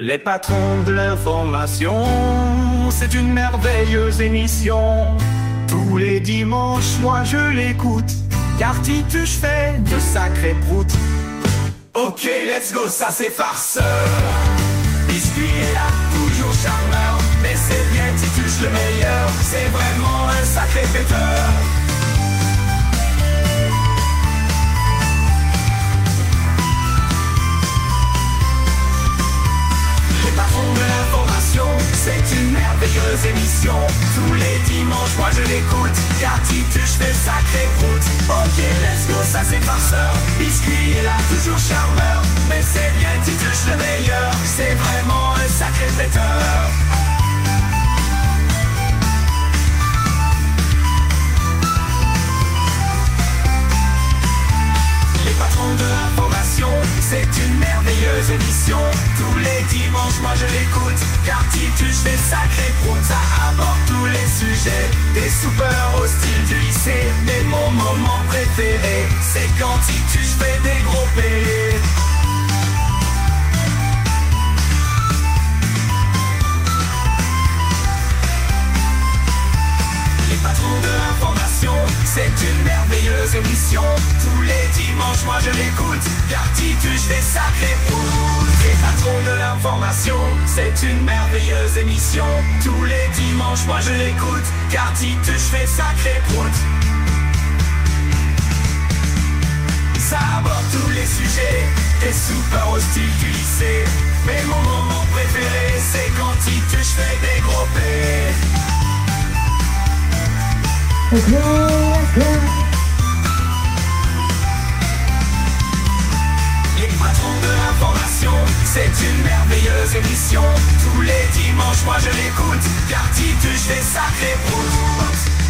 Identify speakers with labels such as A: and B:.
A: Les patrons de l'information, c'est une merveilleuse émission. Tous les dimanches, moi je l'écoute, car Titus fait de sacrés proutes. Ok, let's go, ça c'est farceur. Biscuit est là, toujours charmeur, mais c'est bien Titus le meilleur, c'est vraiment un l'information, c'est une merveilleuse émission. Tous les dimanches, moi je l'écoute, car Titus fait sacré prout. Ok, let's go, ça c'est farceur. Biscuit est là, toujours charmeur, mais c'est bien Titus le meilleur, c'est vraiment un sacré fêteur. C'est une merveilleuse émission. Tous les dimanches, moi je l'écoute, car Titus fait sacré prout. Ça aborde tous les sujets, des soupeurs au style du lycée. Mais mon moment préféré, c'est quand Titus fait des gros pérés. Merveilleuse émission. Tous les dimanches, moi je l'écoute, car Titus fait sacré prout. Les patrons de l'information, c'est une merveilleuse émission. Tous les dimanches, moi je l'écoute, car Titus fait sacré prout. Ça aborde tous les sujets, des super au style du lycée. Mais mon moment préféré, c'est quand Titus fait des gros P. c'est une merveilleuse émission. Tous les dimanches, moi je l'écoute, car Titus fait sacré prout.